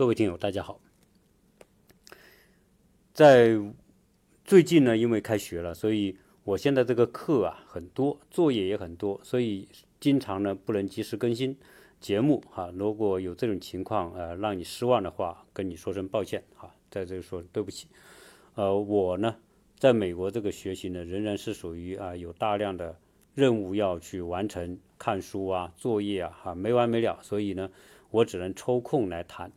各位听友，大家好。在最近呢，因为开学了，所以我现在这个课啊很多，作业也很多，所以经常呢不能及时更新节目哈。如果有这种情况，呃，让你失望的话，跟你说声抱歉哈，在这里说对不起。呃，我呢在美国这个学习呢，仍然是属于啊有大量的任务要去完成，看书啊、作业啊，哈没完没了，所以呢，我只能抽空来谈。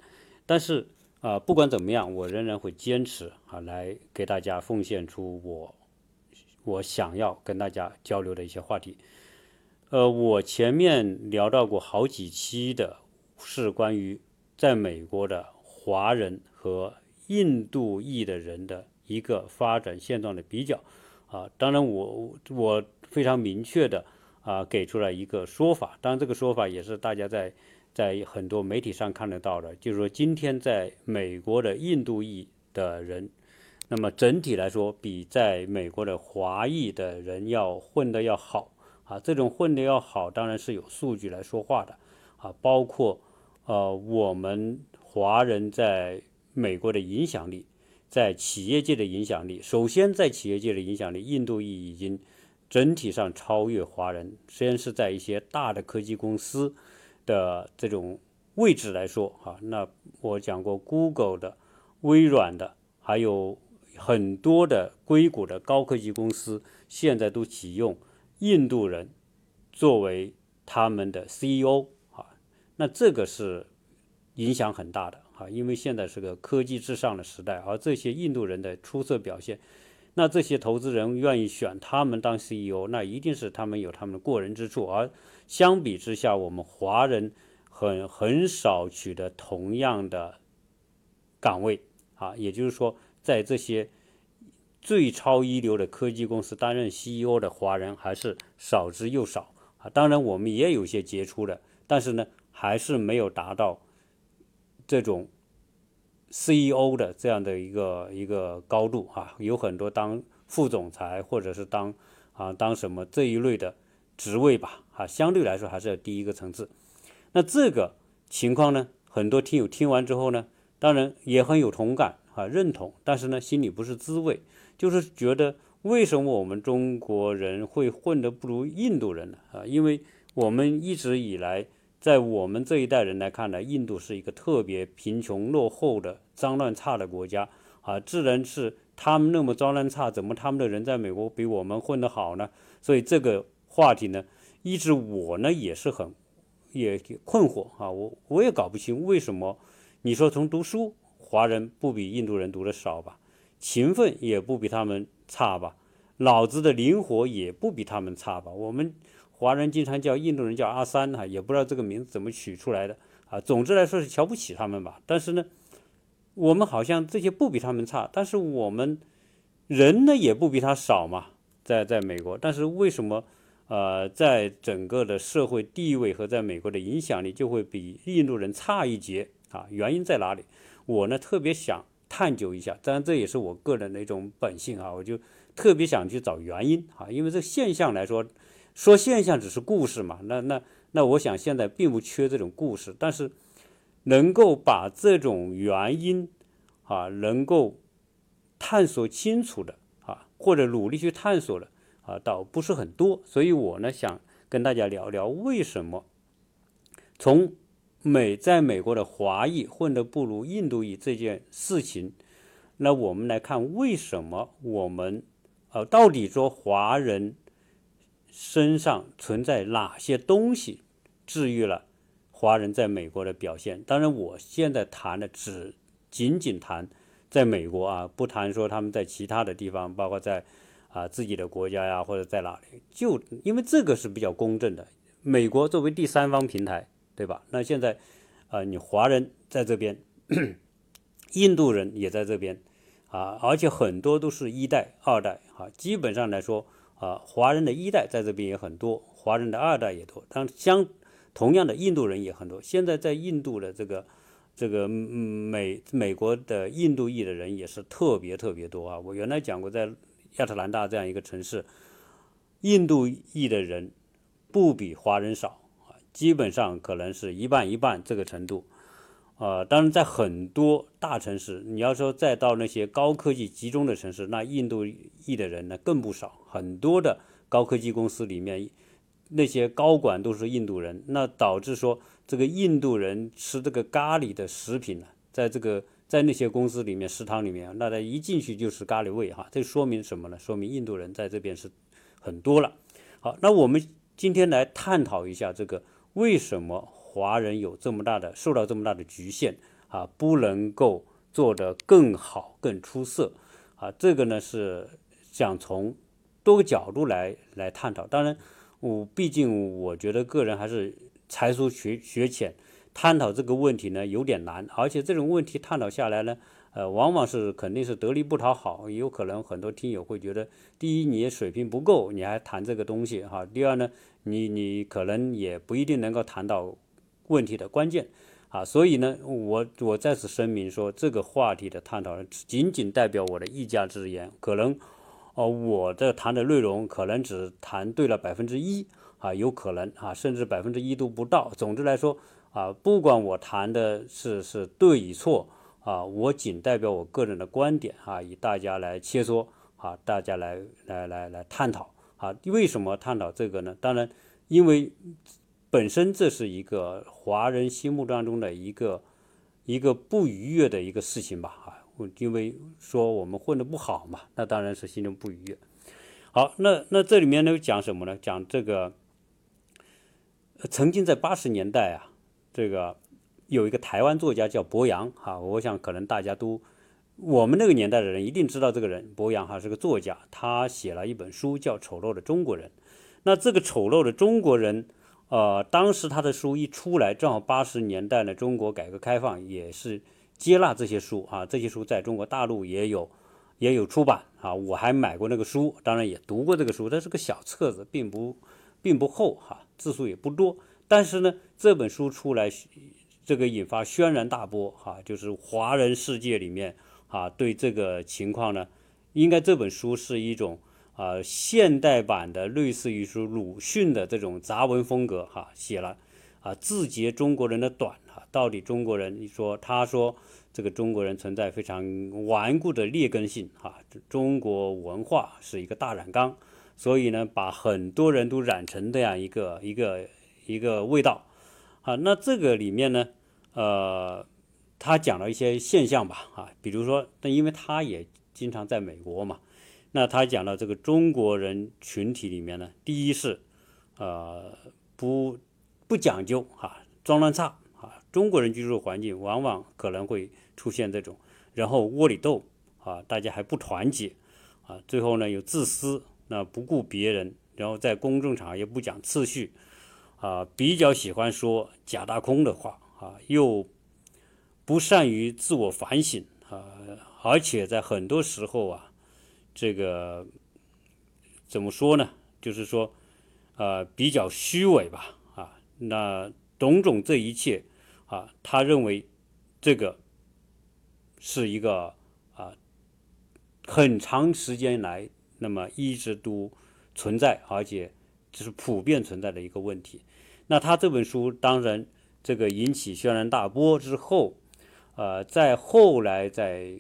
但是啊，不管怎么样，我仍然会坚持啊，来给大家奉献出我我想要跟大家交流的一些话题。呃，我前面聊到过好几期的，是关于在美国的华人和印度裔的人的一个发展现状的比较啊。当然，我我非常明确的啊，给出了一个说法。当然，这个说法也是大家在。在很多媒体上看得到的，就是说今天在美国的印度裔的人，那么整体来说比在美国的华裔的人要混得要好啊。这种混得要好，当然是有数据来说话的啊，包括呃我们华人在美国的影响力，在企业界的影响力。首先在企业界的影响力，印度裔已经整体上超越华人，虽然是在一些大的科技公司。的这种位置来说，哈，那我讲过，Google 的、微软的，还有很多的硅谷的高科技公司，现在都启用印度人作为他们的 CEO 啊，那这个是影响很大的啊，因为现在是个科技至上的时代，而这些印度人的出色表现，那这些投资人愿意选他们当 CEO，那一定是他们有他们的过人之处，而。相比之下，我们华人很很少取得同样的岗位啊，也就是说，在这些最超一流的科技公司担任 CEO 的华人还是少之又少啊。当然，我们也有些杰出的，但是呢，还是没有达到这种 CEO 的这样的一个一个高度啊。有很多当副总裁或者是当啊当什么这一类的。职位吧，啊，相对来说还是要低一个层次。那这个情况呢，很多听友听完之后呢，当然也很有同感啊，认同，但是呢，心里不是滋味，就是觉得为什么我们中国人会混得不如印度人呢？啊，因为我们一直以来，在我们这一代人来看呢，印度是一个特别贫穷落后的脏乱差的国家啊，自然是他们那么脏乱差，怎么他们的人在美国比我们混得好呢？所以这个。话题呢，一直我呢也是很也困惑啊，我我也搞不清为什么你说从读书，华人不比印度人读的少吧，勤奋也不比他们差吧，脑子的灵活也不比他们差吧。我们华人经常叫印度人叫阿三哈，也不知道这个名字怎么取出来的啊。总之来说是瞧不起他们吧。但是呢，我们好像这些不比他们差，但是我们人呢也不比他少嘛，在在美国，但是为什么？呃，在整个的社会地位和在美国的影响力就会比印度人差一截啊，原因在哪里？我呢特别想探究一下，当然这也是我个人的一种本性啊，我就特别想去找原因啊，因为这现象来说，说现象只是故事嘛，那那那我想现在并不缺这种故事，但是能够把这种原因啊，能够探索清楚的啊，或者努力去探索的。啊，倒不是很多，所以我呢想跟大家聊聊为什么从美在美国的华裔混得不如印度裔这件事情，那我们来看为什么我们呃到底说华人身上存在哪些东西治愈了华人在美国的表现？当然，我现在谈的只仅仅谈在美国啊，不谈说他们在其他的地方，包括在。啊，自己的国家呀，或者在哪里，就因为这个是比较公正的。美国作为第三方平台，对吧？那现在，啊，你华人在这边，印度人也在这边，啊，而且很多都是一代、二代，啊，基本上来说，啊，华人的一代在这边也很多，华人的二代也多。但相同样的，印度人也很多。现在在印度的这个这个美美国的印度裔的人也是特别特别多啊。我原来讲过在。亚特兰大这样一个城市，印度裔的人不比华人少啊，基本上可能是一半一半这个程度。呃，当然在很多大城市，你要说再到那些高科技集中的城市，那印度裔的人呢更不少，很多的高科技公司里面那些高管都是印度人，那导致说这个印度人吃这个咖喱的食品呢，在这个在那些公司里面食堂里面，那他一进去就是咖喱味哈，这说明什么呢？说明印度人在这边是很多了。好，那我们今天来探讨一下这个为什么。华人有这么大的受到这么大的局限啊，不能够做得更好、更出色啊。这个呢是想从多个角度来来探讨。当然，我毕竟我觉得个人还是才疏学学浅，探讨这个问题呢有点难。而且这种问题探讨下来呢，呃，往往是肯定是得力不讨好。也有可能很多听友会觉得，第一你水平不够，你还谈这个东西哈。第二呢，你你可能也不一定能够谈到。问题的关键啊，所以呢，我我再次声明说，这个话题的探讨仅仅代表我的一家之言，可能哦，我的谈的内容可能只谈对了百分之一啊，有可能啊，甚至百分之一都不到。总之来说啊，不管我谈的是是对与错啊，我仅代表我个人的观点啊，以大家来切磋啊，大家来来来来探讨啊，为什么探讨这个呢？当然，因为。本身这是一个华人心目当中的一个一个不愉悦的一个事情吧啊，因为说我们混得不好嘛，那当然是心中不愉悦。好，那那这里面呢讲什么呢？讲这个曾经在八十年代啊，这个有一个台湾作家叫博洋哈，我想可能大家都我们那个年代的人一定知道这个人，博洋哈是个作家，他写了一本书叫《丑陋的中国人》。那这个丑陋的中国人。呃，当时他的书一出来，正好八十年代呢，中国改革开放也是接纳这些书啊，这些书在中国大陆也有也有出版啊，我还买过那个书，当然也读过这个书，它是个小册子，并不并不厚哈，字数也不多，但是呢，这本书出来，这个引发轩然大波哈，就是华人世界里面啊，对这个情况呢，应该这本书是一种。啊，现代版的类似于说鲁迅的这种杂文风格，哈，写了啊，自截中国人的短哈，到底中国人，你说他说这个中国人存在非常顽固的劣根性，哈，中国文化是一个大染缸，所以呢，把很多人都染成这样一个一个一个味道，啊，那这个里面呢，呃，他讲了一些现象吧，啊，比如说，但因为他也经常在美国嘛。那他讲到这个中国人群体里面呢，第一是，呃，不不讲究哈，脏乱差啊，中国人居住环境往往可能会出现这种，然后窝里斗啊，大家还不团结啊，最后呢有自私，那不顾别人，然后在公众场合也不讲次序啊，比较喜欢说假大空的话啊，又不善于自我反省啊，而且在很多时候啊。这个怎么说呢？就是说，呃，比较虚伪吧，啊，那种种这一切，啊，他认为这个是一个啊很长时间来那么一直都存在，而且就是普遍存在的一个问题。那他这本书当然这个引起轩然大波之后，呃，在后来在。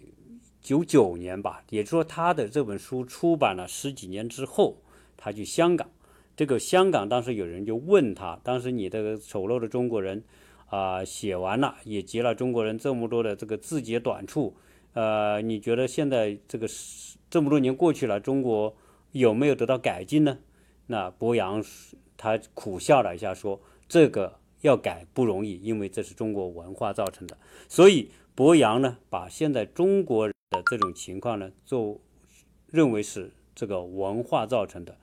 九九年吧，也就是说，他的这本书出版了十几年之后，他去香港。这个香港当时有人就问他，当时你的丑陋的中国人啊，写完了也截了中国人这么多的这个字节短处，呃，你觉得现在这个这么多年过去了，中国有没有得到改进呢？那博洋他苦笑了一下，说这个要改不容易，因为这是中国文化造成的。所以博洋呢，把现在中国。的这种情况呢，就认为是这个文化造成的。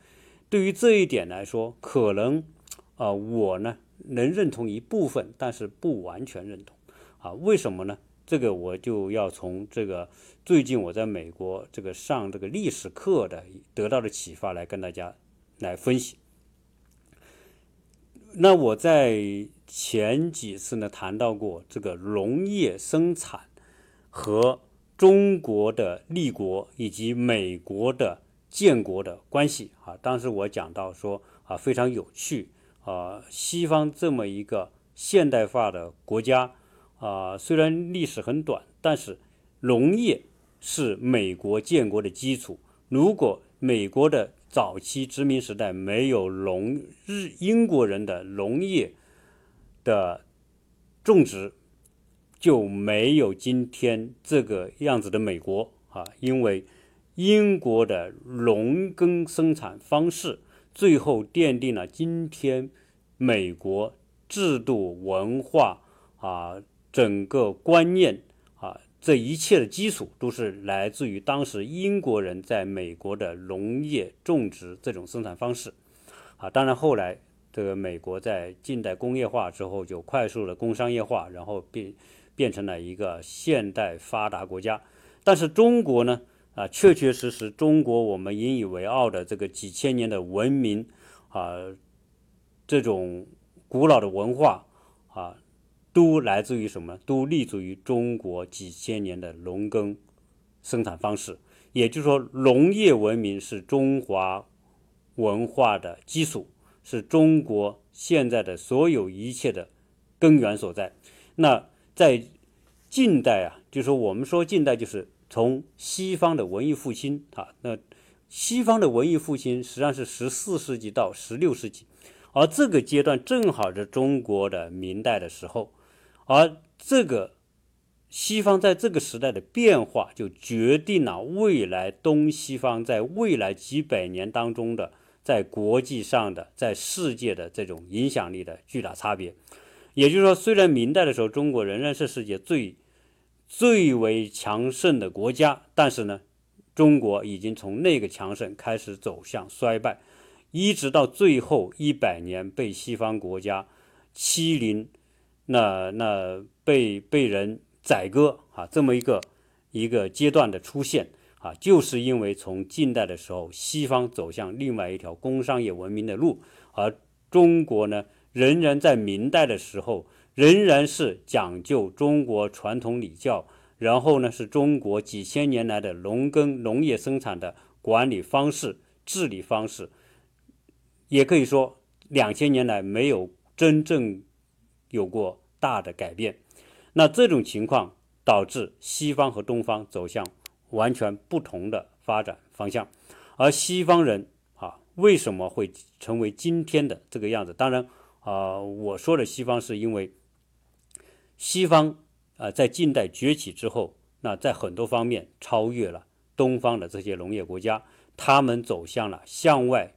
对于这一点来说，可能啊，我呢能认同一部分，但是不完全认同。啊，为什么呢？这个我就要从这个最近我在美国这个上这个历史课的得到的启发来跟大家来分析。那我在前几次呢谈到过这个农业生产和。中国的立国以及美国的建国的关系啊，当时我讲到说啊非常有趣啊，西方这么一个现代化的国家啊，虽然历史很短，但是农业是美国建国的基础。如果美国的早期殖民时代没有农日英国人的农业的种植，就没有今天这个样子的美国啊，因为英国的农耕生产方式，最后奠定了今天美国制度、文化啊整个观念这一切的基础，都是来自于当时英国人在美国的农业种植这种生产方式啊。当然后来这个美国在近代工业化之后，就快速的工商业化，然后变。变成了一个现代发达国家，但是中国呢？啊，确确实实，中国我们引以为傲的这个几千年的文明啊，这种古老的文化啊，都来自于什么？都立足于中国几千年的农耕生产方式。也就是说，农业文明是中华文化的基础，是中国现在的所有一切的根源所在。那在近代啊，就说我们说近代就是从西方的文艺复兴啊，那西方的文艺复兴实际上是十四世纪到十六世纪，而这个阶段正好是中国的明代的时候，而这个西方在这个时代的变化，就决定了未来东西方在未来几百年当中的在国际上的在世界的这种影响力的巨大差别。也就是说，虽然明代的时候中国仍然是世界最最为强盛的国家，但是呢，中国已经从那个强盛开始走向衰败，一直到最后一百年被西方国家欺凌，那那被被人宰割啊，这么一个一个阶段的出现啊，就是因为从近代的时候，西方走向另外一条工商业文明的路，而中国呢？仍然在明代的时候，仍然是讲究中国传统礼教，然后呢是中国几千年来的农耕农业生产的管理方式、治理方式，也可以说两千年来没有真正有过大的改变。那这种情况导致西方和东方走向完全不同的发展方向，而西方人啊为什么会成为今天的这个样子？当然。啊，我说的西方是因为西方啊，在近代崛起之后，那在很多方面超越了东方的这些农业国家，他们走向了向外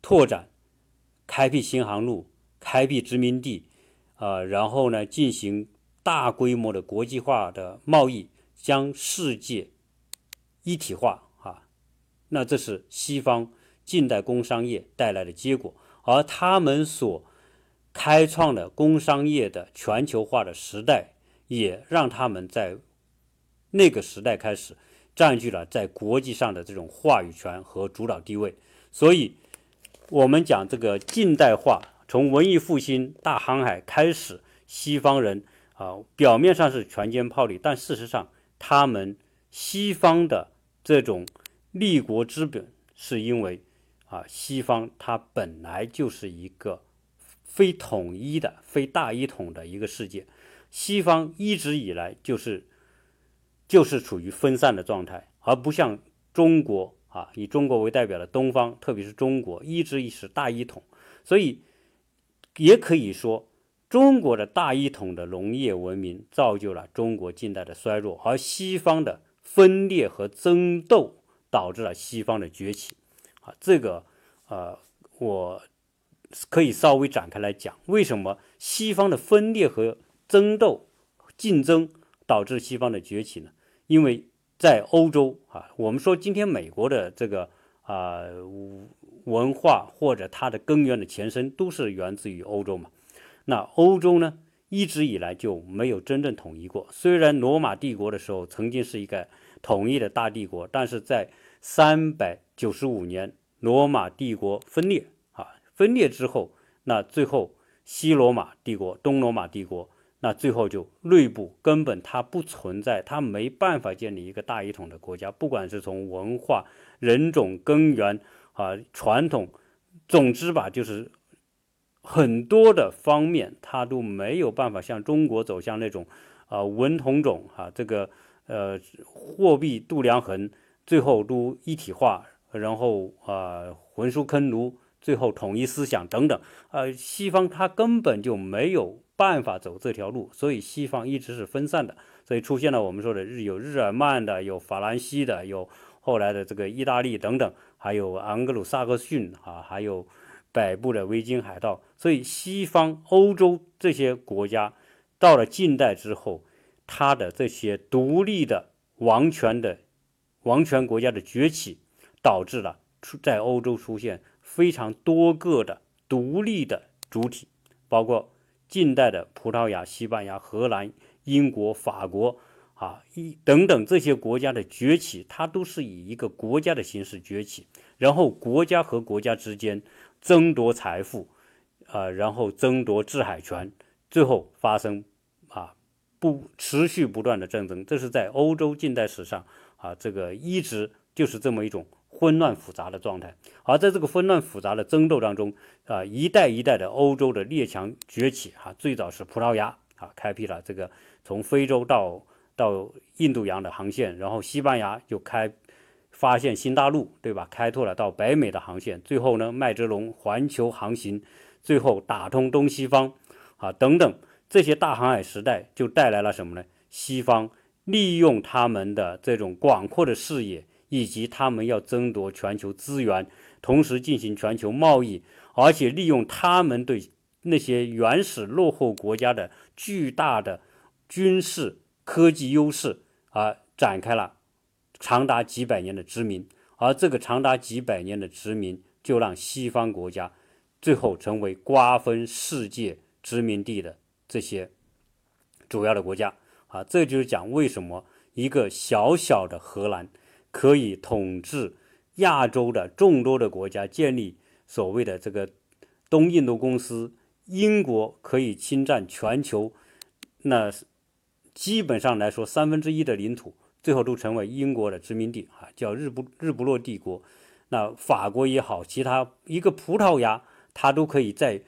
拓展、开辟新航路、开辟殖民地，啊，然后呢进行大规模的国际化的贸易，将世界一体化啊，那这是西方近代工商业带来的结果。而他们所开创的工商业的全球化的时代，也让他们在那个时代开始占据了在国际上的这种话语权和主导地位。所以，我们讲这个近代化，从文艺复兴、大航海开始，西方人啊，表面上是全歼炮利，但事实上，他们西方的这种立国之本，是因为。啊，西方它本来就是一个非统一的、非大一统的一个世界，西方一直以来就是就是处于分散的状态，而不像中国啊，以中国为代表的东方，特别是中国一直以是大一统，所以也可以说，中国的大一统的农业文明造就了中国近代的衰弱，而西方的分裂和争斗导致了西方的崛起。啊这个，呃，我可以稍微展开来讲，为什么西方的分裂和争斗、竞争导致西方的崛起呢？因为在欧洲啊，我们说今天美国的这个啊文化或者它的根源的前身都是源自于欧洲嘛。那欧洲呢，一直以来就没有真正统一过。虽然罗马帝国的时候曾经是一个统一的大帝国，但是在三百九十五年。罗马帝国分裂啊，分裂之后，那最后西罗马帝国、东罗马帝国，那最后就内部根本它不存在，它没办法建立一个大一统的国家，不管是从文化、人种根源啊、传统，总之吧，就是很多的方面，它都没有办法像中国走向那种啊文同种啊这个呃货币度量衡最后都一体化，然后啊焚书坑儒最后统一思想等等，呃西方它根本就没有办法走这条路，所以西方一直是分散的，所以出现了我们说的日有日耳曼的，有法兰西的，有后来的这个意大利等等，还有昂格鲁萨克逊啊，还有。北部的维京海盗，所以西方欧洲这些国家到了近代之后，它的这些独立的王权的王权国家的崛起，导致了出在欧洲出现非常多个的独立的主体，包括近代的葡萄牙、西班牙、荷兰、英国、法国啊一等等这些国家的崛起，它都是以一个国家的形式崛起，然后国家和国家之间。争夺财富，啊，然后争夺制海权，最后发生啊不持续不断的战争，这是在欧洲近代史上啊，这个一直就是这么一种混乱复杂的状态。而在这个混乱复杂的争斗当中，啊，一代一代的欧洲的列强崛起，哈，最早是葡萄牙啊，开辟了这个从非洲到到印度洋的航线，然后西班牙就开。发现新大陆，对吧？开拓了到北美的航线，最后呢，麦哲龙环球航行，最后打通东西方，啊，等等这些大航海时代就带来了什么呢？西方利用他们的这种广阔的视野，以及他们要争夺全球资源，同时进行全球贸易，而且利用他们对那些原始落后国家的巨大的军事科技优势而展开了。长达几百年的殖民，而这个长达几百年的殖民，就让西方国家最后成为瓜分世界殖民地的这些主要的国家。啊，这就是讲为什么一个小小的荷兰可以统治亚洲的众多的国家，建立所谓的这个东印度公司；英国可以侵占全球，那基本上来说三分之一的领土。最后都成为英国的殖民地啊，叫日不日不落帝国。那法国也好，其他一个葡萄牙，它都可以在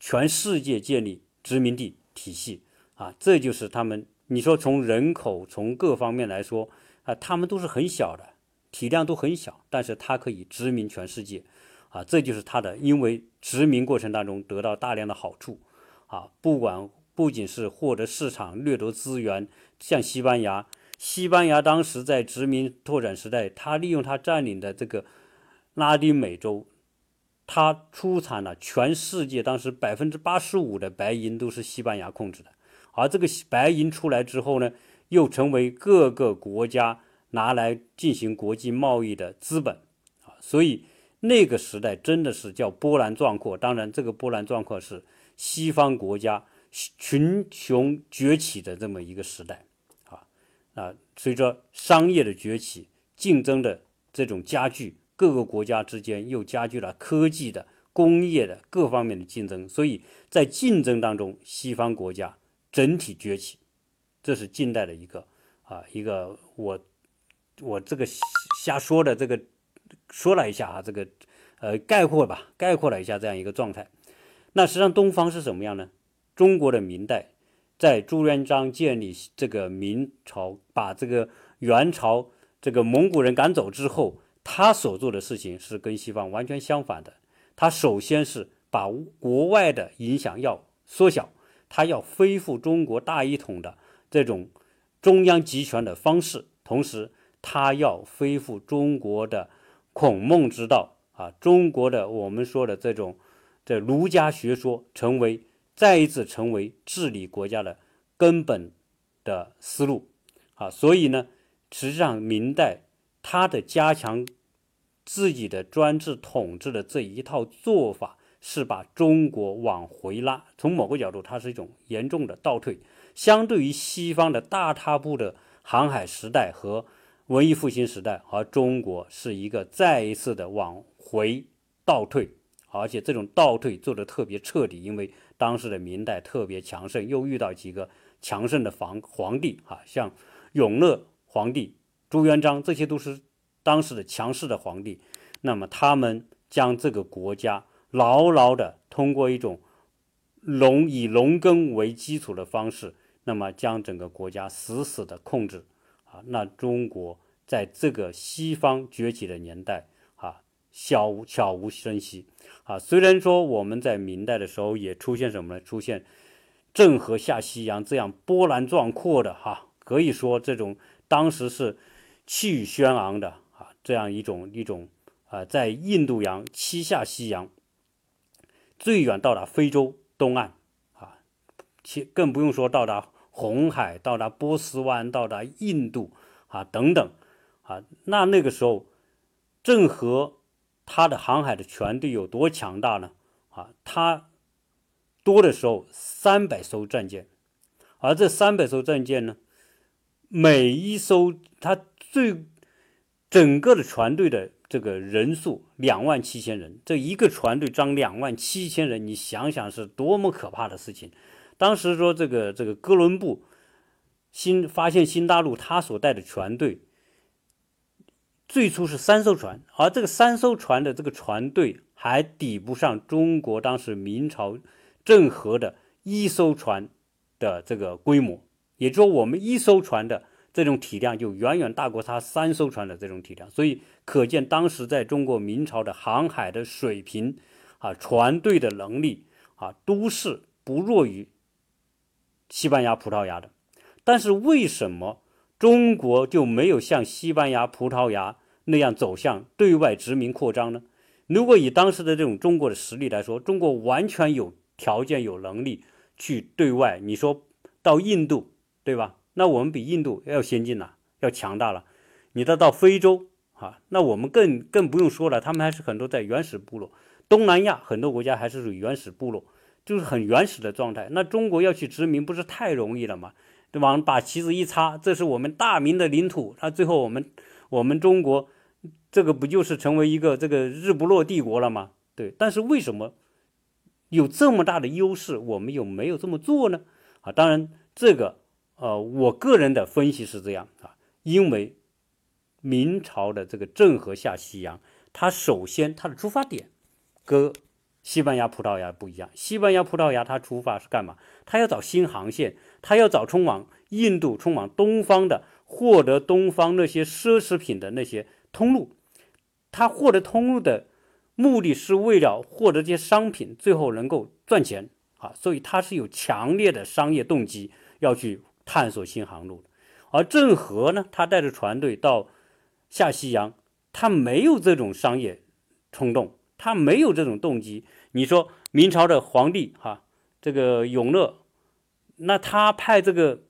全世界建立殖民地体系啊。这就是他们，你说从人口从各方面来说啊，他们都是很小的，体量都很小，但是它可以殖民全世界啊。这就是它的，因为殖民过程当中得到大量的好处啊，不管不仅是获得市场、掠夺资源，像西班牙。西班牙当时在殖民拓展时代，他利用他占领的这个拉丁美洲，他出产了全世界当时百分之八十五的白银都是西班牙控制的，而这个白银出来之后呢，又成为各个国家拿来进行国际贸易的资本啊，所以那个时代真的是叫波澜壮阔。当然，这个波澜壮阔是西方国家群雄崛起的这么一个时代。啊啊，随着商业的崛起，竞争的这种加剧，各个国家之间又加剧了科技的、工业的各方面的竞争，所以在竞争当中，西方国家整体崛起，这是近代的一个啊一个我我这个瞎说的这个说了一下啊，这个呃概括吧，概括了一下这样一个状态。那实际上东方是什么样呢？中国的明代。在朱元璋建立这个明朝，把这个元朝这个蒙古人赶走之后，他所做的事情是跟西方完全相反的。他首先是把国外的影响要缩小，他要恢复中国大一统的这种中央集权的方式，同时他要恢复中国的孔孟之道啊，中国的我们说的这种这儒家学说成为。再一次成为治理国家的根本的思路啊，所以呢，实际上明代它的加强自己的专制统治的这一套做法，是把中国往回拉。从某个角度，它是一种严重的倒退。相对于西方的大踏步的航海时代和文艺复兴时代，而中国是一个再一次的往回倒退，而且这种倒退做得特别彻底，因为。当时的明代特别强盛，又遇到几个强盛的皇皇帝啊，像永乐皇帝、朱元璋，这些都是当时的强势的皇帝。那么他们将这个国家牢牢的通过一种农以农耕为基础的方式，那么将整个国家死死的控制啊，那中国在这个西方崛起的年代悄悄无声息啊。虽然说我们在明代的时候也出现什么呢？出现郑和下西洋这样波澜壮阔的哈，可以说这种当时是气宇轩昂的啊，这样一种一种啊，在印度洋七下西洋，最远到达非洲。东岸，啊，其更不用说到达红海、到达波斯湾、到达印度啊等等，啊，那那个时候，郑和他的航海的船队有多强大呢？啊，他多的时候三百艘战舰，而这三百艘战舰呢，每一艘他最整个的船队的。这个人数两万七千人，这一个船队装两万七千人，你想想是多么可怕的事情。当时说这个这个哥伦布新发现新大陆，他所带的船队最初是三艘船，而这个三艘船的这个船队还抵不上中国当时明朝郑和的一艘船的这个规模，也就是说我们一艘船的。这种体量就远远大过他三艘船的这种体量，所以可见当时在中国明朝的航海的水平啊，船队的能力啊，都是不弱于西班牙、葡萄牙的。但是为什么中国就没有像西班牙、葡萄牙那样走向对外殖民扩张呢？如果以当时的这种中国的实力来说，中国完全有条件、有能力去对外。你说到印度，对吧？那我们比印度要先进了，要强大了。你再到非洲啊，那我们更更不用说了，他们还是很多在原始部落。东南亚很多国家还是属于原始部落，就是很原始的状态。那中国要去殖民，不是太容易了吗？对吧？把旗子一插，这是我们大明的领土。那最后我们我们中国这个不就是成为一个这个日不落帝国了吗？对。但是为什么有这么大的优势，我们又没有这么做呢？啊，当然这个。呃，我个人的分析是这样啊，因为明朝的这个郑和下西洋，他首先他的出发点跟西班牙、葡萄牙不一样。西班牙、葡萄牙他出发是干嘛？他要找新航线，他要找通往印度、通往东方的，获得东方那些奢侈品的那些通路。他获得通路的目的是为了获得这些商品，最后能够赚钱啊，所以他是有强烈的商业动机要去。探索新航路，而郑和呢，他带着船队到下西洋，他没有这种商业冲动，他没有这种动机。你说明朝的皇帝哈，这个永乐，那他派这个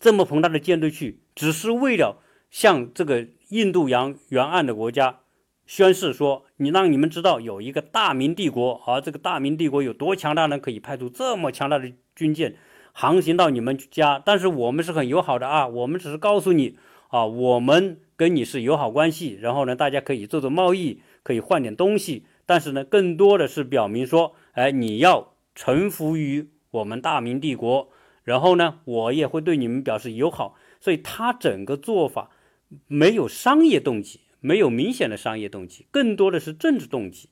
这么庞大的舰队去，只是为了向这个印度洋沿岸的国家宣示说，你让你们知道有一个大明帝国，而这个大明帝国有多强大呢？可以派出这么强大的军舰。航行到你们家，但是我们是很友好的啊，我们只是告诉你啊，我们跟你是友好关系，然后呢，大家可以做做贸易，可以换点东西，但是呢，更多的是表明说，哎，你要臣服于我们大明帝国，然后呢，我也会对你们表示友好，所以他整个做法没有商业动机，没有明显的商业动机，更多的是政治动机，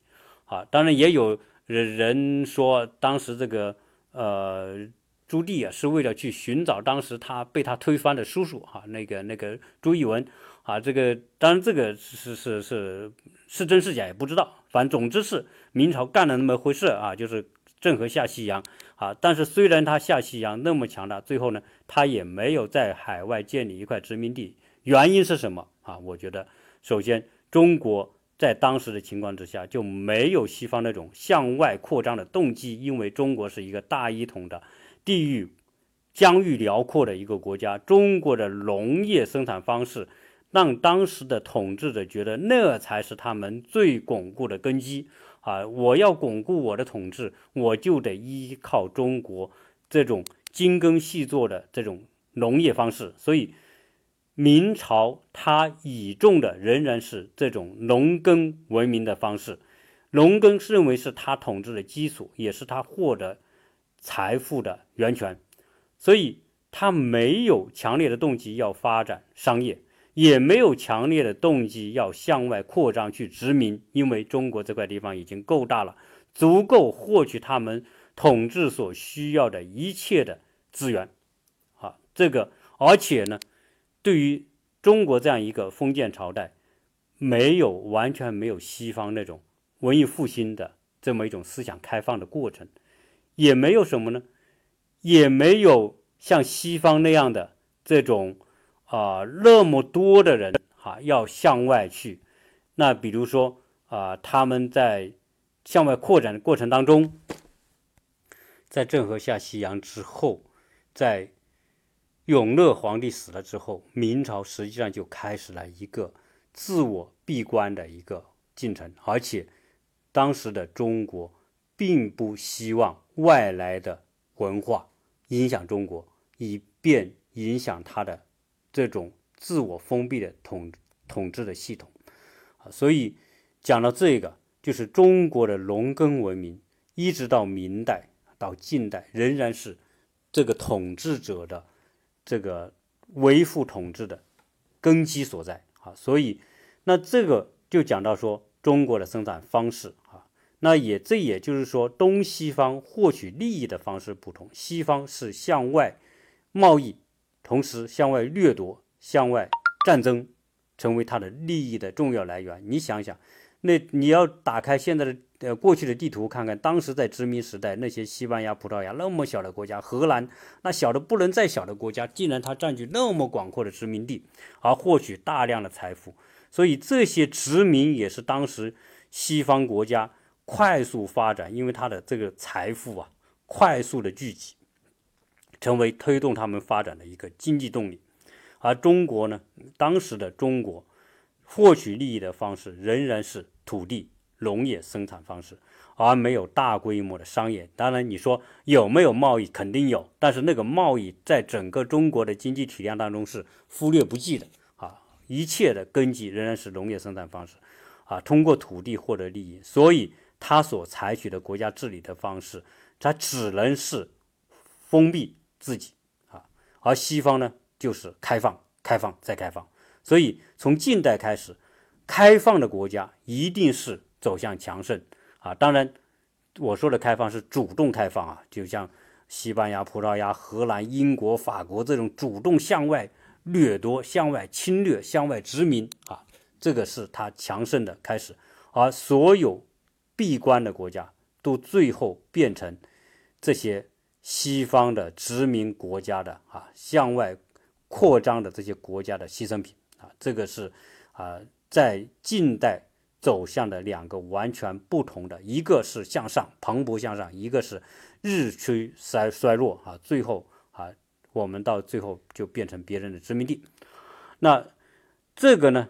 啊，当然也有人说当时这个呃。朱棣啊，是为了去寻找当时他被他推翻的叔叔哈，那个那个朱一文啊，这个当然这个是是是是真是假也不知道，反正总之是明朝干了那么回事啊，就是郑和下西洋啊。但是虽然他下西洋那么强大，最后呢，他也没有在海外建立一块殖民地。原因是什么啊？我觉得首先中国在当时的情况之下就没有西方那种向外扩张的动机，因为中国是一个大一统的。地域疆域辽阔的一个国家，中国的农业生产方式让当时的统治者觉得那才是他们最巩固的根基啊！我要巩固我的统治，我就得依靠中国这种精耕细作的这种农业方式。所以，明朝它倚重的仍然是这种农耕文明的方式，农耕是认为是他统治的基础，也是他获得。财富的源泉，所以他没有强烈的动机要发展商业，也没有强烈的动机要向外扩张去殖民，因为中国这块地方已经够大了，足够获取他们统治所需要的一切的资源，啊，这个而且呢，对于中国这样一个封建朝代，没有完全没有西方那种文艺复兴的这么一种思想开放的过程，也没有什么呢，也没有像西方那样的这种啊那么多的人哈要向外去，那比如说啊他们在向外扩展的过程当中。在郑和下西洋之后，在永乐皇帝死了之后，明朝实际上就开始了一个自我闭关的一个进程，而且当时的中国并不希望外来的文化影响中国，以便影响他的这种自我封闭的统统治的系统。啊，所以讲到这个，就是中国的农耕文明，一直到明代。到近代仍然是这个统治者的这个维护统治的根基所在啊，所以那这个就讲到说中国的生产方式啊，那也这也就是说东西方获取利益的方式不同，西方是向外贸易，同时向外掠夺、向外战争，成为它的利益的重要来源。你想想，那你要打开现在的。呃，过去的地图看看，当时在殖民时代，那些西班牙、葡萄牙那么小的国家，荷兰那小的不能再小的国家，竟然它占据那么广阔的殖民地，而获取大量的财富。所以这些殖民也是当时西方国家快速发展，因为它的这个财富啊，快速的聚集，成为推动他们发展的一个经济动力。而中国呢，当时的中国获取利益的方式仍然是土地。农业生产方式，而没有大规模的商业。当然，你说有没有贸易，肯定有，但是那个贸易在整个中国的经济体量当中是忽略不计的啊。一切的根基仍然是农业生产方式，啊，通过土地获得利益。所以，他所采取的国家治理的方式，它只能是封闭自己啊。而西方呢，就是开放、开放再开放。所以，从近代开始，开放的国家一定是。走向强盛啊！当然，我说的开放是主动开放啊，就像西班牙、葡萄牙、荷兰、英国、法国这种主动向外掠夺、向外侵略、向外殖民啊，这个是它强盛的开始。而所有闭关的国家，都最后变成这些西方的殖民国家的啊向外扩张的这些国家的牺牲品啊，这个是啊在近代。走向的两个完全不同的，一个是向上蓬勃向上，一个是日趋衰衰落啊。最后啊，我们到最后就变成别人的殖民地。那这个呢，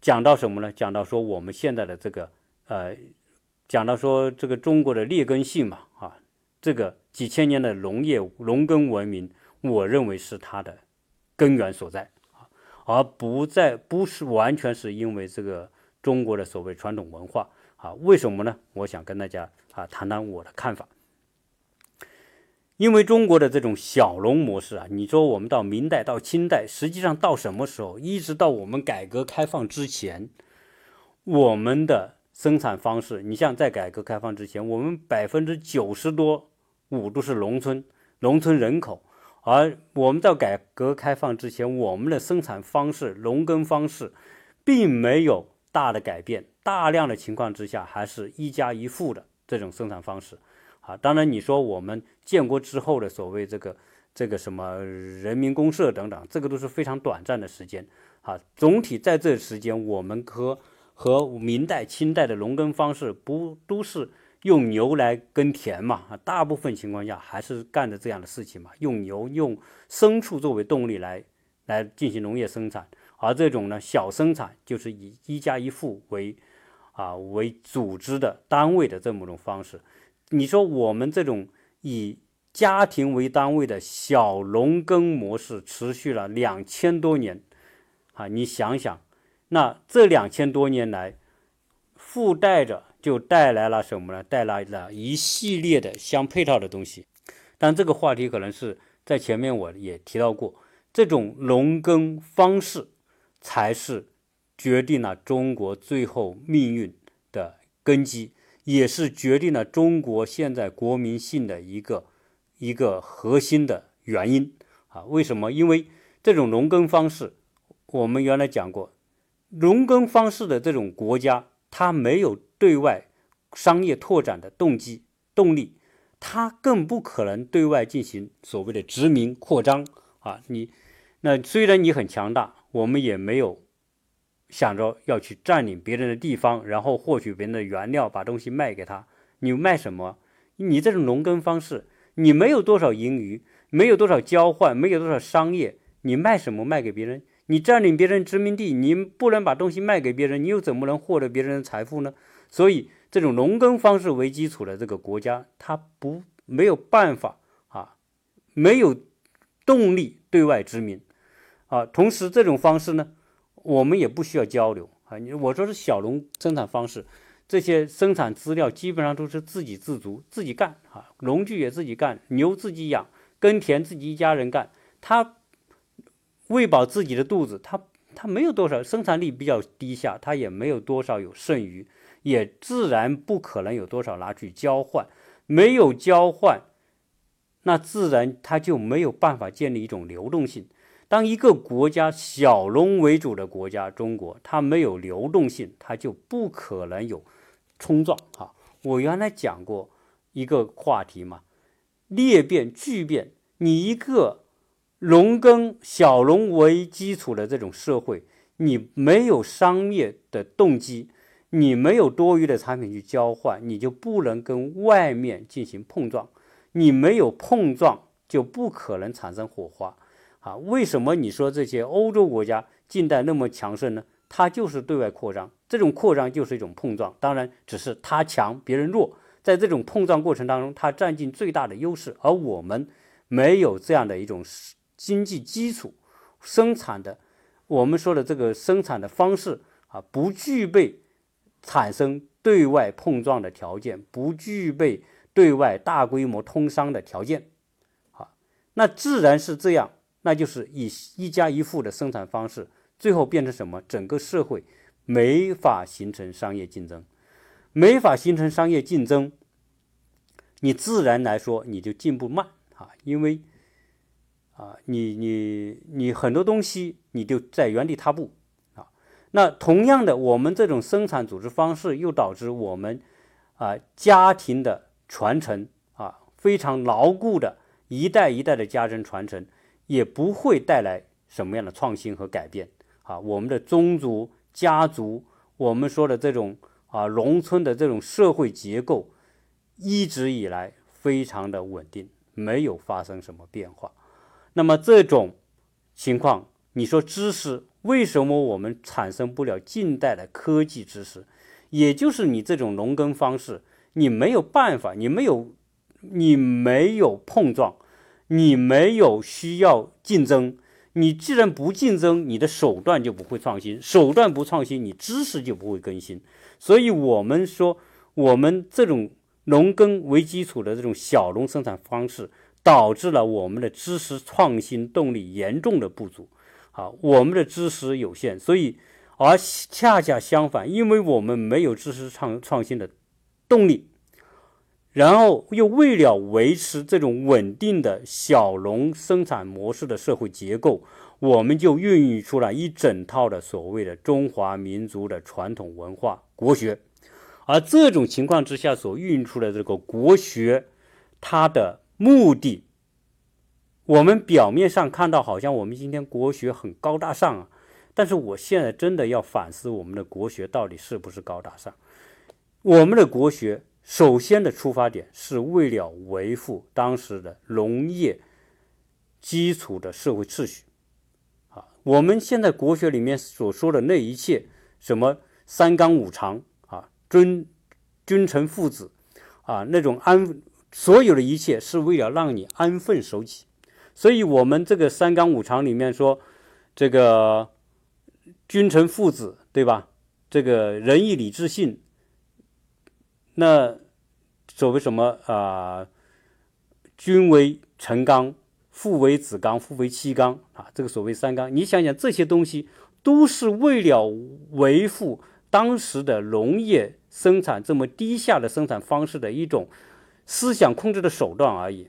讲到什么呢？讲到说我们现在的这个呃，讲到说这个中国的劣根性嘛啊，这个几千年的农业农耕文明，我认为是它的根源所在啊，而不在不是完全是因为这个。中国的所谓传统文化啊，为什么呢？我想跟大家啊谈谈我的看法。因为中国的这种小农模式啊，你说我们到明代到清代，实际上到什么时候，一直到我们改革开放之前，我们的生产方式，你像在改革开放之前，我们百分之九十多五都是农村，农村人口，而我们到改革开放之前，我们的生产方式、农耕方式，并没有。大的改变，大量的情况之下，还是一家一户的这种生产方式，啊，当然你说我们建国之后的所谓这个这个什么人民公社等等，这个都是非常短暂的时间，啊，总体在这时间，我们和和明代、清代的农耕方式不都是用牛来耕田嘛？大部分情况下还是干的这样的事情嘛，用牛、用牲畜作为动力来来进行农业生产。而这种呢，小生产就是以一家一户为啊为组织的单位的这么种方式。你说我们这种以家庭为单位的小农耕模式持续了两千多年啊，你想想，那这两千多年来附带着就带来了什么呢？带来了一系列的相配套的东西。但这个话题可能是在前面我也提到过，这种农耕方式。才是决定了中国最后命运的根基，也是决定了中国现在国民性的一个一个核心的原因啊。为什么？因为这种农耕方式，我们原来讲过，农耕方式的这种国家，他没有对外商业拓展的动机动力，他更不可能对外进行所谓的殖民扩张啊。你那虽然你很强大，我们也没有。想着要去占领别人的地方，然后获取别人的原料，把东西卖给他。你卖什么？你这种农耕方式，你没有多少盈余，没有多少交换，没有多少商业，你卖什么卖给别人？你占领别人殖民地，你不能把东西卖给别人，你又怎么能获得别人的财富呢？所以，这种农耕方式为基础的这个国家，它不没有办法啊，没有动力对外殖民啊。同时，这种方式呢？我们也不需要交流啊！你我说是小农生产方式，这些生产资料基本上都是自给自足，自己干啊，农具也自己干，牛自己养，耕田自己一家人干，他喂饱自己的肚子，他他没有多少生产力比较低下，他也没有多少有剩余，也自然不可能有多少拿去交换，没有交换，那自然他就没有办法建立一种流动性。当一个国家小农为主的国家，中国它没有流动性，它就不可能有冲撞。哈，我原来讲过一个话题嘛，裂变、巨变。你一个农耕小农为基础的这种社会，你没有商业的动机，你没有多余的产品去交换，你就不能跟外面进行碰撞。你没有碰撞，就不可能产生火花。啊，为什么你说这些欧洲国家近代那么强盛呢？它就是对外扩张，这种扩张就是一种碰撞，当然只是它强别人弱，在这种碰撞过程当中，它占尽最大的优势，而我们没有这样的一种经济基础，生产的我们说的这个生产的方式啊，不具备产生对外碰撞的条件，不具备对外大规模通商的条件，好，那自然是这样。那就是以一家一户的生产方式，最后变成什么？整个社会没法形成商业竞争，没法形成商业竞争，你自然来说你就进步慢啊，因为啊，你你你很多东西你就在原地踏步啊。那同样的，我们这种生产组织方式又导致我们啊家庭的传承啊非常牢固的一代一代的家政传承。也不会带来什么样的创新和改变啊！我们的宗族、家族，我们说的这种啊，农村的这种社会结构，一直以来非常的稳定，没有发生什么变化。那么这种情况，你说知识为什么我们产生不了近代的科技知识？也就是你这种农耕方式，你没有办法，你没有，你没有碰撞。你没有需要竞争，你既然不竞争，你的手段就不会创新，手段不创新，你知识就不会更新。所以，我们说，我们这种农耕为基础的这种小农生产方式，导致了我们的知识创新动力严重的不足。啊，我们的知识有限，所以而恰恰相反，因为我们没有知识创创新的动力。然后又为了维持这种稳定的小农生产模式的社会结构，我们就孕育出了一整套的所谓的中华民族的传统文化国学。而这种情况之下所孕育出的这个国学，它的目的，我们表面上看到好像我们今天国学很高大上啊，但是我现在真的要反思我们的国学到底是不是高大上？我们的国学。首先的出发点是为了维护当时的农业基础的社会秩序，啊，我们现在国学里面所说的那一切，什么三纲五常啊，尊君臣父子啊，那种安，所有的一切是为了让你安分守己。所以，我们这个三纲五常里面说，这个君臣父子，对吧？这个仁义礼智信。那所谓什么啊？君为臣纲，父为子纲，父为妻纲啊。这个所谓三纲，你想想这些东西都是为了维护当时的农业生产这么低下的生产方式的一种思想控制的手段而已。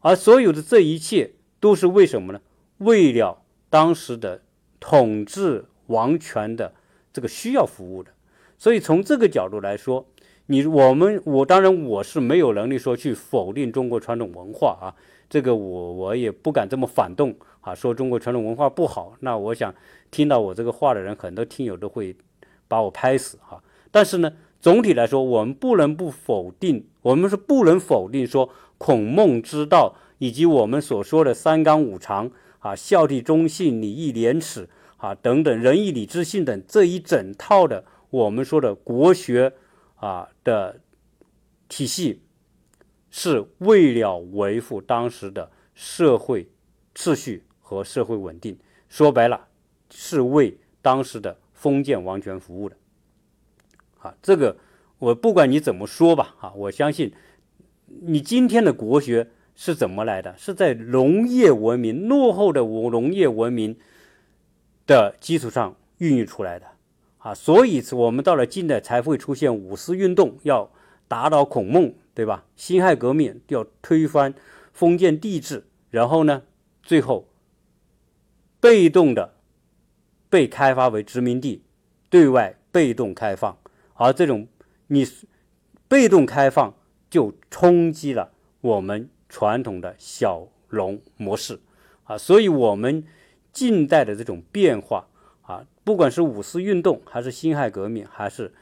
而所有的这一切都是为什么呢？为了当时的统治王权的这个需要服务的。所以从这个角度来说，你我们我当然我是没有能力说去否定中国传统文化啊，这个我我也不敢这么反动啊，说中国传统文化不好。那我想听到我这个话的人，很多听友都会把我拍死哈。但是呢，总体来说，我们不能不否定，我们是不能否定说孔孟之道以及我们所说的三纲五常啊，孝悌忠信、礼义廉耻啊等等仁义礼智信等这一整套的。我们说的国学啊的体系，是为了维护当时的社会秩序和社会稳定。说白了，是为当时的封建王权服务的。啊，这个我不管你怎么说吧，啊，我相信你今天的国学是怎么来的？是在农业文明落后的农业文明的基础上孕育出来的。啊，所以我们到了近代才会出现五四运动，要打倒孔孟，对吧？辛亥革命要推翻封建帝制，然后呢，最后被动的被开发为殖民地，对外被动开放，而这种你被动开放就冲击了我们传统的小农模式啊，所以我们近代的这种变化。啊，不管是五四运动，还是辛亥革命，还是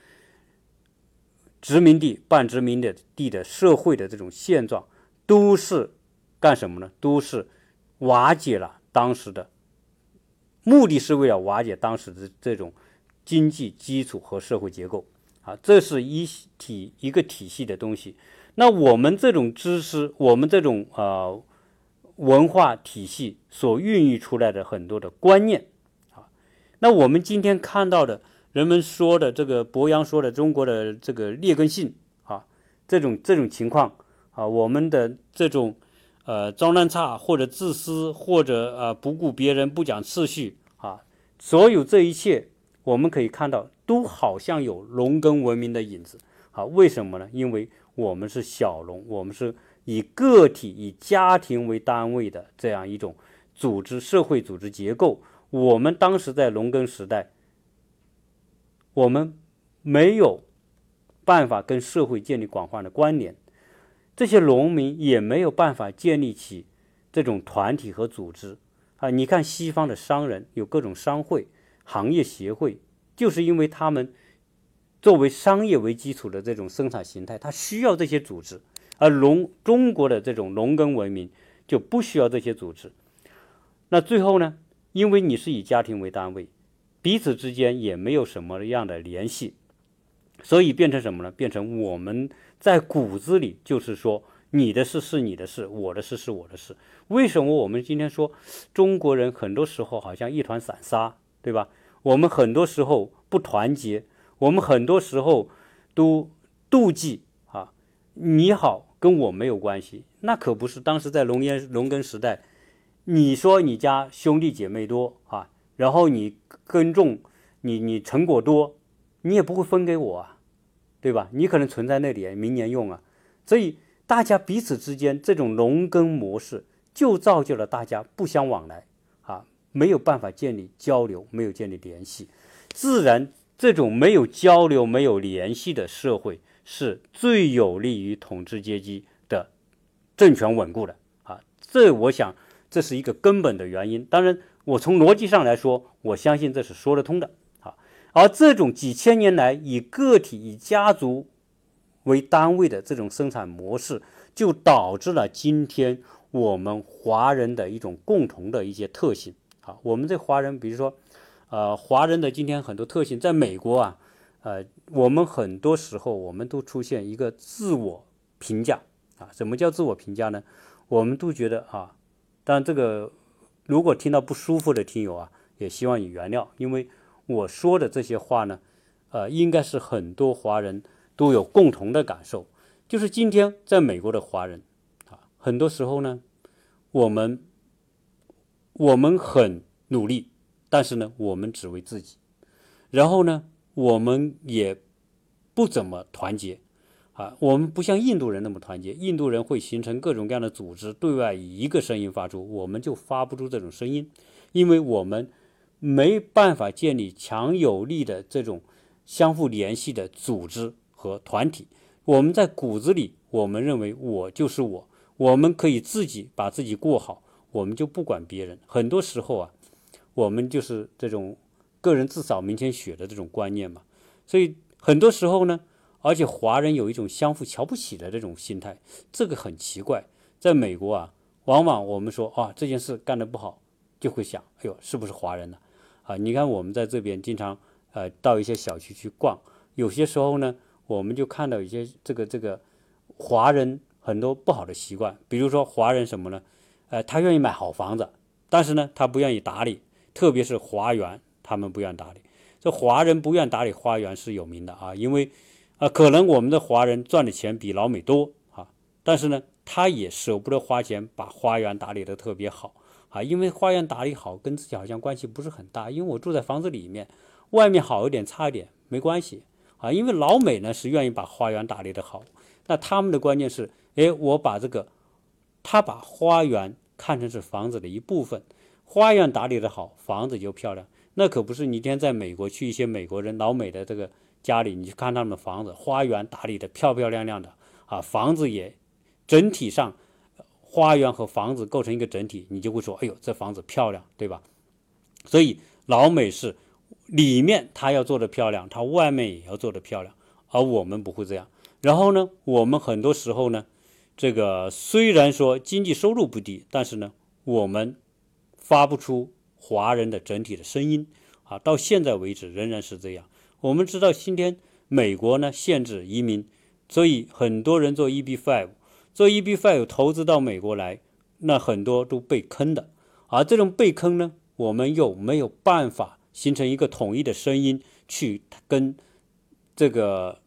殖民地、半殖民的地的社会的这种现状，都是干什么呢？都是瓦解了当时的，目的是为了瓦解当时的这种经济基础和社会结构。啊，这是一体一个体系的东西。那我们这种知识，我们这种呃文化体系所孕育出来的很多的观念啊。那我们今天看到的，人们说的这个博洋说的中国的这个劣根性啊，这种这种情况啊，我们的这种呃脏乱差或者自私或者呃不顾别人不讲次序啊，所有这一切我们可以看到，都好像有农耕文明的影子啊。为什么呢？因为我们是小农，我们是以个体以家庭为单位的这样一种组织社会组织结构。我们当时在农耕时代，我们没有办法跟社会建立广泛的关联，这些农民也没有办法建立起这种团体和组织啊！你看西方的商人有各种商会、行业协会，就是因为他们作为商业为基础的这种生产形态，它需要这些组织，而农中国的这种农耕文明就不需要这些组织。那最后呢？因为你是以家庭为单位，彼此之间也没有什么样的联系，所以变成什么呢？变成我们在骨子里就是说，你的事是你的事，我的事是我的事。为什么我们今天说中国人很多时候好像一团散沙，对吧？我们很多时候不团结，我们很多时候都妒忌啊！你好，跟我没有关系，那可不是。当时在农业农耕时代。你说你家兄弟姐妹多啊，然后你耕种，你你成果多，你也不会分给我啊，对吧？你可能存在那里，明年用啊。所以大家彼此之间这种农耕模式，就造就了大家不相往来，没有办法建立交流，没有建立联系。自然，这种没有交流、没有联系的社会，是最有利于统治阶级的政权稳固的啊。这我想。这是一个根本的原因。当然，我从逻辑上来说，我相信这是说得通的啊。而这种几千年来以个体、以家族为单位的这种生产模式，就导致了今天我们华人的一种共同的一些特性啊。我们这华人，比如说，呃，华人的今天很多特性，在美国啊，呃，我们很多时候我们都出现一个自我评价啊。什么叫自我评价呢？我们都觉得啊。但这个，如果听到不舒服的听友啊，也希望你原谅，因为我说的这些话呢，呃，应该是很多华人都有共同的感受，就是今天在美国的华人啊，很多时候呢，我们我们很努力，但是呢，我们只为自己，然后呢，我们也不怎么团结。啊。我们不像印度人那么团结，印度人会形成各种各样的组织，对外以一个声音发出，我们就发不出这种声音，因为我们没办法建立强有力的这种相互联系的组织和团体。我们在骨子里，我们认为我就是我，我们可以自己把自己过好，我们就不管别人。很多时候啊，我们就是这种个人自扫门前雪的这种观念嘛。所以很多时候呢，而且华人有一种相互瞧不起的这种心态，这个很奇怪。在美国啊，往往我们说啊这件事干得不好，就会想，哎呦，是不是华人呢？啊，你看我们在这边经常呃到一些小区去逛，有些时候呢。我们就看到一些这个这个华人很多不好的习惯，比如说华人什么呢？呃，他愿意买好房子，但是呢，他不愿意打理，特别是花园，他们不愿打理。这华人不愿打理花园是有名的啊，因为啊，可能我们的华人赚的钱比老美多啊，但是呢，他也舍不得花钱把花园打理的特别好啊，因为花园打理好跟自己好像关系不是很大，因为我住在房子里面，外面好一点差一点没关系。啊，因为老美呢是愿意把花园打理的好，那他们的观念是，哎，我把这个，他把花园看成是房子的一部分，花园打理的好，房子就漂亮。那可不是，你天在美国去一些美国人老美的这个家里，你去看他们的房子，花园打理的漂漂亮亮的，啊，房子也整体上，花园和房子构成一个整体，你就会说，哎呦，这房子漂亮，对吧？所以老美是。里面他要做的漂亮，他外面也要做的漂亮，而我们不会这样。然后呢，我们很多时候呢，这个虽然说经济收入不低，但是呢，我们发不出华人的整体的声音啊。到现在为止仍然是这样。我们知道今天美国呢限制移民，所以很多人做 EB five，做 EB five 投资到美国来，那很多都被坑的。而这种被坑呢，我们又没有办法。形成一个统一的声音，去跟这个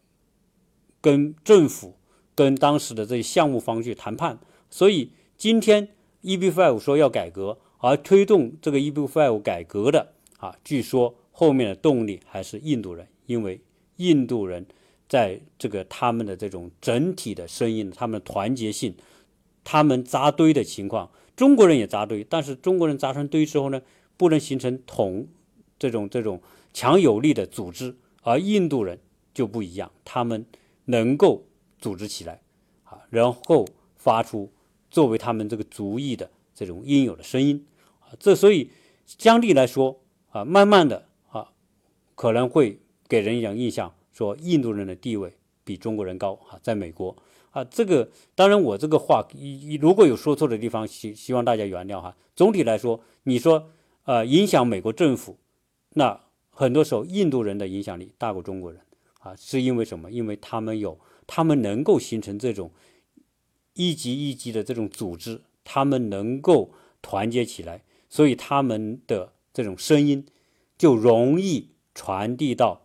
跟政府、跟当时的这些项目方去谈判。所以今天 E B Five 说要改革，而推动这个 E B Five 改革的啊，据说后面的动力还是印度人，因为印度人在这个他们的这种整体的声音、他们的团结性、他们扎堆的情况，中国人也扎堆，但是中国人扎成堆之后呢，不能形成统。这种这种强有力的组织，而印度人就不一样，他们能够组织起来，啊，然后发出作为他们这个族裔的这种应有的声音，啊，这所以相对来说，啊，慢慢的啊，可能会给人一种印象，说印度人的地位比中国人高，啊，在美国，啊，这个当然我这个话，如果有说错的地方，希希望大家原谅哈。总体来说，你说，呃，影响美国政府。那很多时候，印度人的影响力大过中国人啊，是因为什么？因为他们有，他们能够形成这种一级一级的这种组织，他们能够团结起来，所以他们的这种声音就容易传递到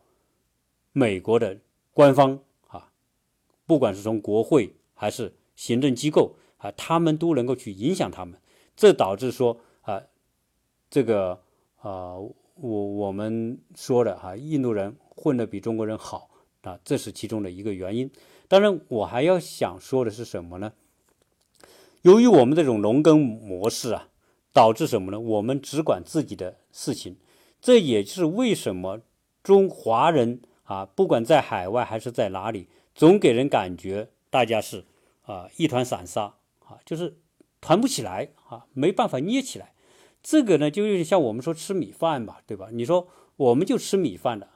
美国的官方啊，不管是从国会还是行政机构啊，他们都能够去影响他们，这导致说啊，这个啊。我我们说的哈，印度人混得比中国人好啊，这是其中的一个原因。当然，我还要想说的是什么呢？由于我们这种农耕模式啊，导致什么呢？我们只管自己的事情，这也是为什么中华人啊，不管在海外还是在哪里，总给人感觉大家是啊一团散沙啊，就是团不起来啊，没办法捏起来。这个呢，就有点像我们说吃米饭吧，对吧？你说我们就吃米饭的，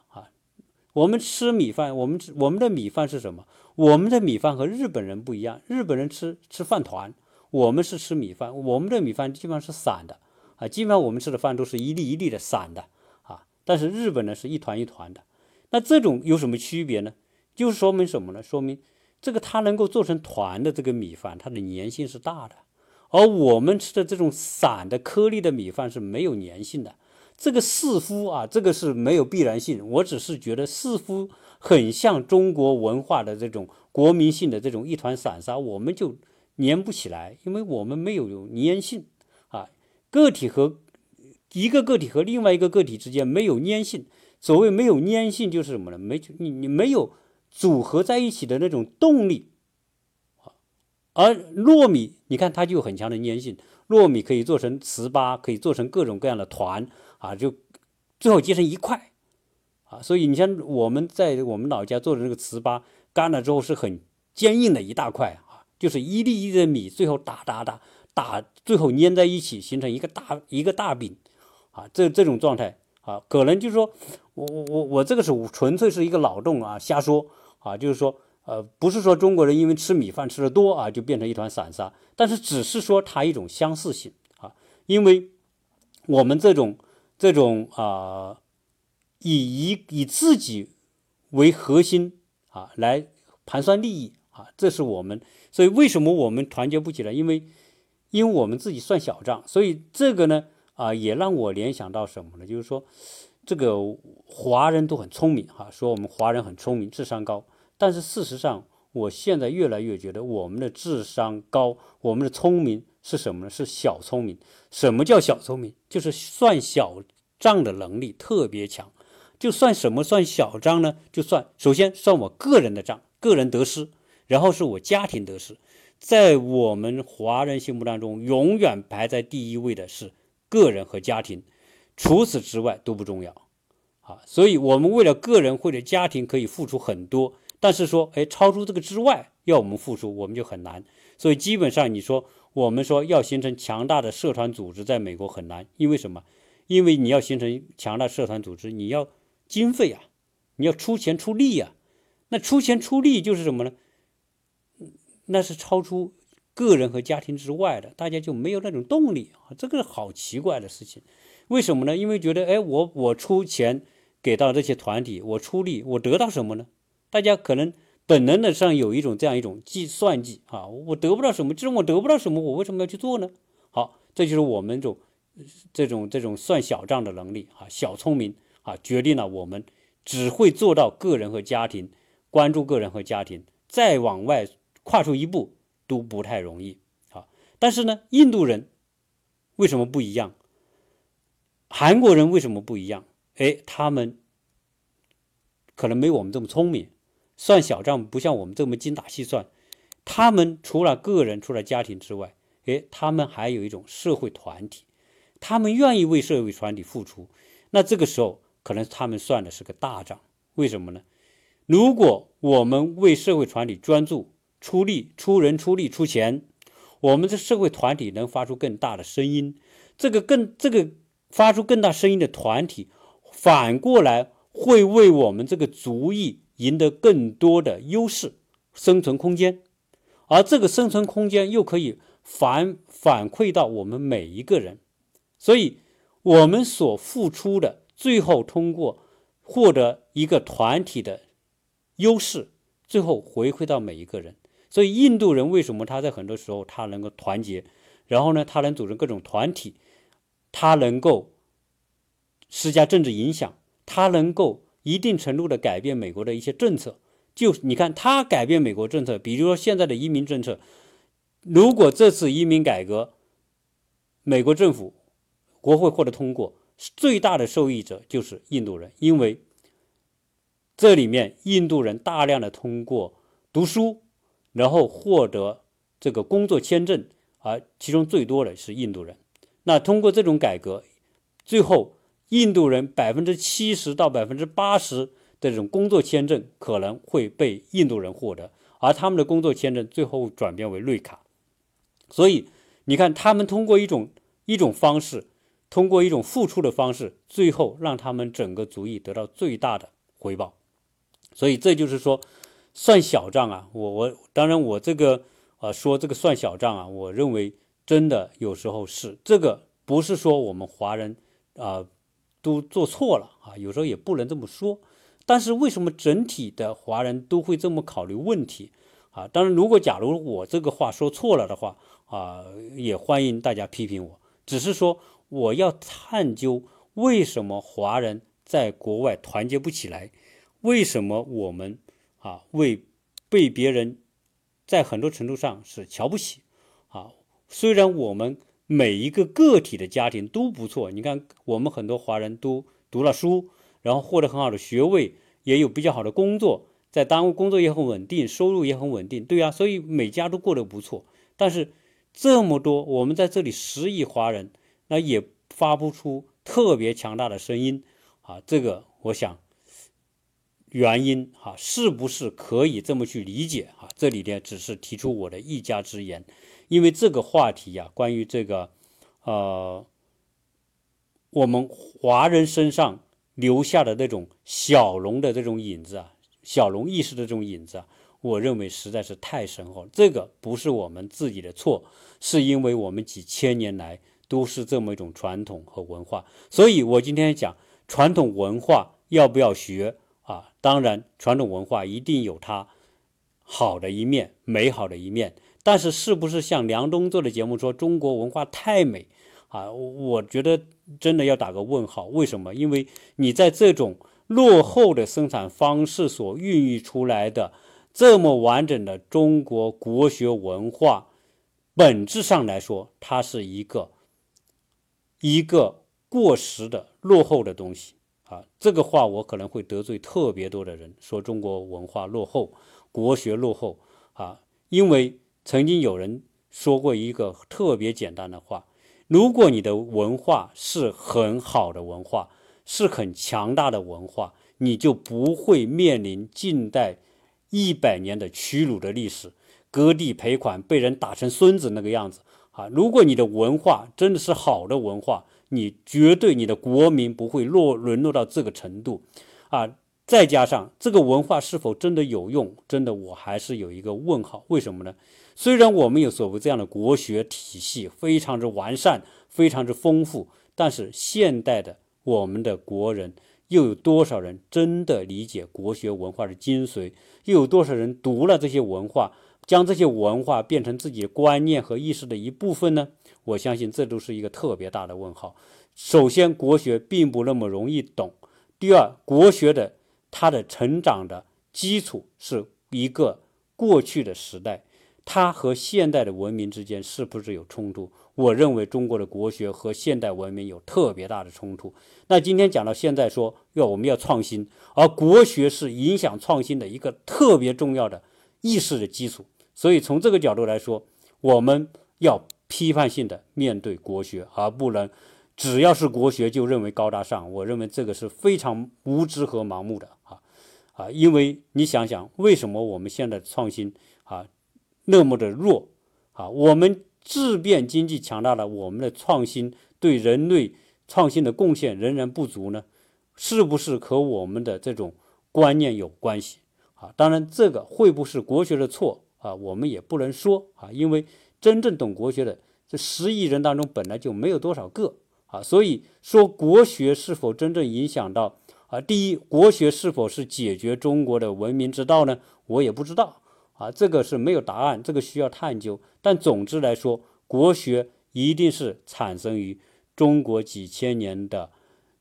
我们吃米饭，我们我们的米饭是什么？我们的米饭和日本人不一样，日本人吃吃饭团，我们是吃米饭，我们的米饭基本上是散的啊，基本上我们吃的饭都是一粒一粒的散的啊，但是日本呢是一团一团的，那这种有什么区别呢？就是说明什么呢？说明这个它能够做成团的这个米饭，它的粘性是大的。而我们吃的这种散的颗粒的米饭是没有粘性的，这个似乎啊，这个是没有必然性。我只是觉得似乎很像中国文化的这种国民性的这种一团散沙，我们就粘不起来，因为我们没有粘性啊。个体和一个个体和另外一个个体之间没有粘性。所谓没有粘性就是什么呢？没你你没有组合在一起的那种动力。而糯米，你看它就有很强的粘性，糯米可以做成糍粑，可以做成各种各样的团啊，就最后结成一块啊。所以你像我们在我们老家做的那个糍粑，干了之后是很坚硬的一大块啊，就是一粒一粒的米，最后打打打打，最后粘在一起，形成一个大一个大饼啊。这这种状态啊，可能就是说我我我我这个是纯粹是一个脑洞啊，瞎说啊，就是说。呃，不是说中国人因为吃米饭吃的多啊，就变成一团散沙，但是只是说它一种相似性啊，因为我们这种这种啊，以以以自己为核心啊来盘算利益啊，这是我们，所以为什么我们团结不起来？因为因为我们自己算小账，所以这个呢啊，也让我联想到什么呢？就是说，这个华人都很聪明哈，说我们华人很聪明，智商高。但是事实上，我现在越来越觉得我们的智商高，我们的聪明是什么呢？是小聪明。什么叫小聪明？就是算小账的能力特别强。就算什么算小账呢？就算首先算我个人的账，个人得失，然后是我家庭得失。在我们华人心目当中，永远排在第一位的是个人和家庭，除此之外都不重要。啊，所以我们为了个人或者家庭可以付出很多。但是说，哎，超出这个之外，要我们付出，我们就很难。所以基本上，你说我们说要形成强大的社团组织，在美国很难，因为什么？因为你要形成强大社团组织，你要经费啊，你要出钱出力呀。那出钱出力就是什么呢？那是超出个人和家庭之外的，大家就没有那种动力啊。这个好奇怪的事情，为什么呢？因为觉得，哎，我我出钱给到这些团体，我出力，我得到什么呢？大家可能本能的上有一种这样一种计算计啊，我得不到什么，既然我得不到什么，我为什么要去做呢？好，这就是我们这种这种这种算小账的能力啊，小聪明啊，决定了我们只会做到个人和家庭，关注个人和家庭，再往外跨出一步都不太容易啊。但是呢，印度人为什么不一样？韩国人为什么不一样？哎，他们可能没我们这么聪明。算小账不像我们这么精打细算，他们除了个人、除了家庭之外，诶，他们还有一种社会团体，他们愿意为社会团体付出。那这个时候，可能他们算的是个大账。为什么呢？如果我们为社会团体专注出力、出人、出力、出钱，我们的社会团体能发出更大的声音。这个更这个发出更大声音的团体，反过来会为我们这个族裔。赢得更多的优势、生存空间，而这个生存空间又可以反反馈到我们每一个人，所以我们所付出的，最后通过获得一个团体的优势，最后回馈到每一个人。所以印度人为什么他在很多时候他能够团结，然后呢，他能组成各种团体，他能够施加政治影响，他能够。一定程度的改变美国的一些政策，就你看他改变美国政策，比如说现在的移民政策，如果这次移民改革，美国政府国会获得通过，最大的受益者就是印度人，因为这里面印度人大量的通过读书，然后获得这个工作签证，而其中最多的是印度人。那通过这种改革，最后。印度人百分之七十到百分之八十的这种工作签证可能会被印度人获得，而他们的工作签证最后转变为绿卡。所以你看，他们通过一种一种方式，通过一种付出的方式，最后让他们整个族裔得到最大的回报。所以这就是说，算小账啊，我我当然我这个啊说这个算小账啊，我认为真的有时候是这个不是说我们华人啊。都做错了啊，有时候也不能这么说。但是为什么整体的华人都会这么考虑问题啊？当然，如果假如我这个话说错了的话啊，也欢迎大家批评我。只是说我要探究为什么华人在国外团结不起来，为什么我们啊为被别人在很多程度上是瞧不起啊？虽然我们。每一个个体的家庭都不错，你看，我们很多华人都读了书，然后获得很好的学位，也有比较好的工作，在单位工作也很稳定，收入也很稳定，对啊，所以每家都过得不错。但是这么多，我们在这里十亿华人，那也发不出特别强大的声音啊。这个我想原因哈，是不是可以这么去理解啊？这里呢只是提出我的一家之言，因为这个话题呀，关于这个呃，我们华人身上。留下的那种小龙的这种影子啊，小龙意识的这种影子啊，我认为实在是太深厚。这个不是我们自己的错，是因为我们几千年来都是这么一种传统和文化。所以我今天讲传统文化要不要学啊？当然，传统文化一定有它好的一面、美好的一面。但是，是不是像梁冬做的节目说中国文化太美？啊，我觉得真的要打个问号。为什么？因为你在这种落后的生产方式所孕育出来的这么完整的中国国学文化，本质上来说，它是一个一个过时的落后的东西啊。这个话我可能会得罪特别多的人，说中国文化落后，国学落后啊。因为曾经有人说过一个特别简单的话。如果你的文化是很好的文化，是很强大的文化，你就不会面临近代一百年的屈辱的历史，割地赔款，被人打成孙子那个样子啊！如果你的文化真的是好的文化，你绝对你的国民不会落沦落到这个程度啊！再加上这个文化是否真的有用，真的我还是有一个问号。为什么呢？虽然我们有所谓这样的国学体系，非常之完善，非常之丰富，但是现代的我们的国人又有多少人真的理解国学文化的精髓？又有多少人读了这些文化，将这些文化变成自己观念和意识的一部分呢？我相信这都是一个特别大的问号。首先，国学并不那么容易懂；第二，国学的它的成长的基础是一个过去的时代。它和现代的文明之间是不是有冲突？我认为中国的国学和现代文明有特别大的冲突。那今天讲到现在，说要我们要创新，而国学是影响创新的一个特别重要的意识的基础。所以从这个角度来说，我们要批判性的面对国学，而不能只要是国学就认为高大上。我认为这个是非常无知和盲目的啊啊！因为你想想，为什么我们现在创新？那么的弱啊！我们质变经济强大了，我们的创新对人类创新的贡献仍然不足呢？是不是和我们的这种观念有关系啊？当然，这个会不会是国学的错啊？我们也不能说啊，因为真正懂国学的这十亿人当中本来就没有多少个啊，所以说国学是否真正影响到啊？第一，国学是否是解决中国的文明之道呢？我也不知道。啊，这个是没有答案，这个需要探究。但总之来说，国学一定是产生于中国几千年的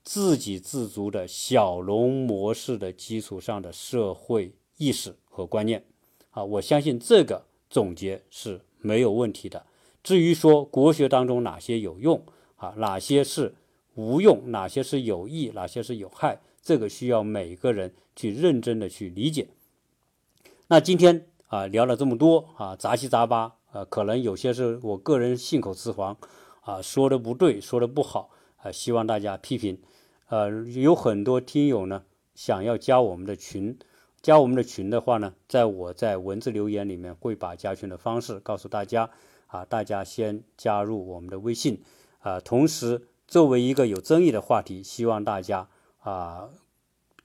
自给自足的小农模式的基础上的社会意识和观念。啊，我相信这个总结是没有问题的。至于说国学当中哪些有用，啊，哪些是无用，哪些是有益，哪些是有害，这个需要每个人去认真的去理解。那今天。啊，聊了这么多啊，杂七杂八啊，可能有些是我个人信口雌黄啊，说的不对，说的不好啊，希望大家批评。呃，有很多听友呢想要加我们的群，加我们的群的话呢，在我在文字留言里面会把加群的方式告诉大家啊，大家先加入我们的微信啊。同时，作为一个有争议的话题，希望大家啊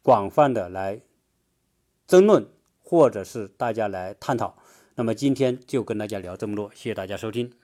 广泛的来争论。或者是大家来探讨，那么今天就跟大家聊这么多，谢谢大家收听。